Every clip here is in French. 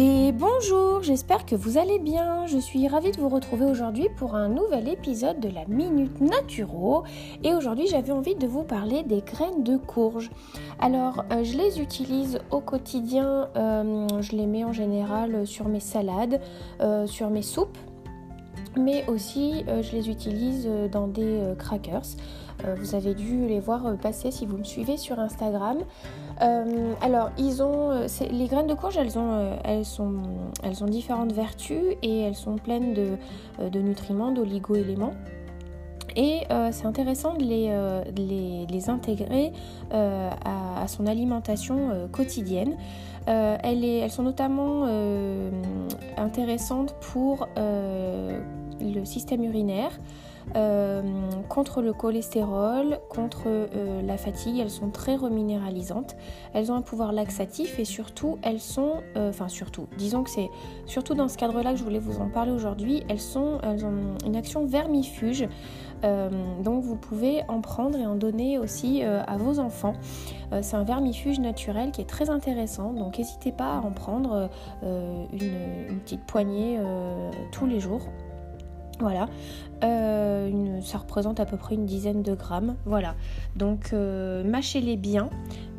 Et bonjour, j'espère que vous allez bien. Je suis ravie de vous retrouver aujourd'hui pour un nouvel épisode de la Minute Naturo. Et aujourd'hui, j'avais envie de vous parler des graines de courge. Alors, euh, je les utilise au quotidien. Euh, je les mets en général sur mes salades, euh, sur mes soupes mais aussi je les utilise dans des crackers. vous avez dû les voir passer si vous me suivez sur Instagram. Euh, alors, ils ont, euh, les graines de courge, elles ont, euh, elles, sont, elles ont différentes vertus et elles sont pleines de, nutriments, d'oligo-éléments. Et c'est intéressant de les, les, intégrer à, son alimentation quotidienne. Elles, sont notamment intéressantes pour système urinaire, euh, contre le cholestérol, contre euh, la fatigue. Elles sont très reminéralisantes. Elles ont un pouvoir laxatif et surtout, elles sont, euh, enfin surtout, disons que c'est surtout dans ce cadre-là que je voulais vous en parler aujourd'hui. Elles sont, elles ont une action vermifuge. donc vous pouvez en prendre et en donner aussi à vos enfants. c'est un vermifuge naturel qui est très intéressant, donc n'hésitez pas à en prendre une, petite poignée tous les jours. Voilà, euh, ça représente à peu près une dizaine de grammes. Voilà, donc euh, mâchez-les bien,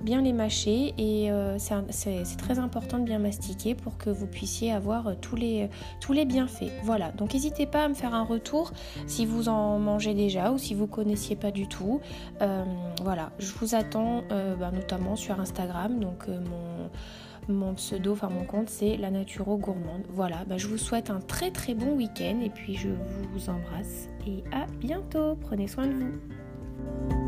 bien les mâcher et euh, c'est très important de bien mastiquer pour que vous puissiez avoir tous les, bienfaits. Voilà, donc n'hésitez pas à me faire un retour si vous en mangez déjà ou si vous connaissiez pas du tout. voilà, je vous attends bah, notamment sur Instagram, donc mon mon pseudo, enfin mon compte, c'est la Naturo Gourmande. Voilà, bah, je vous souhaite un très très bon week-end et puis je vous embrasse et à bientôt. Prenez soin de vous.